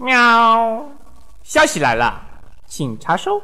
喵。消息来了请查收。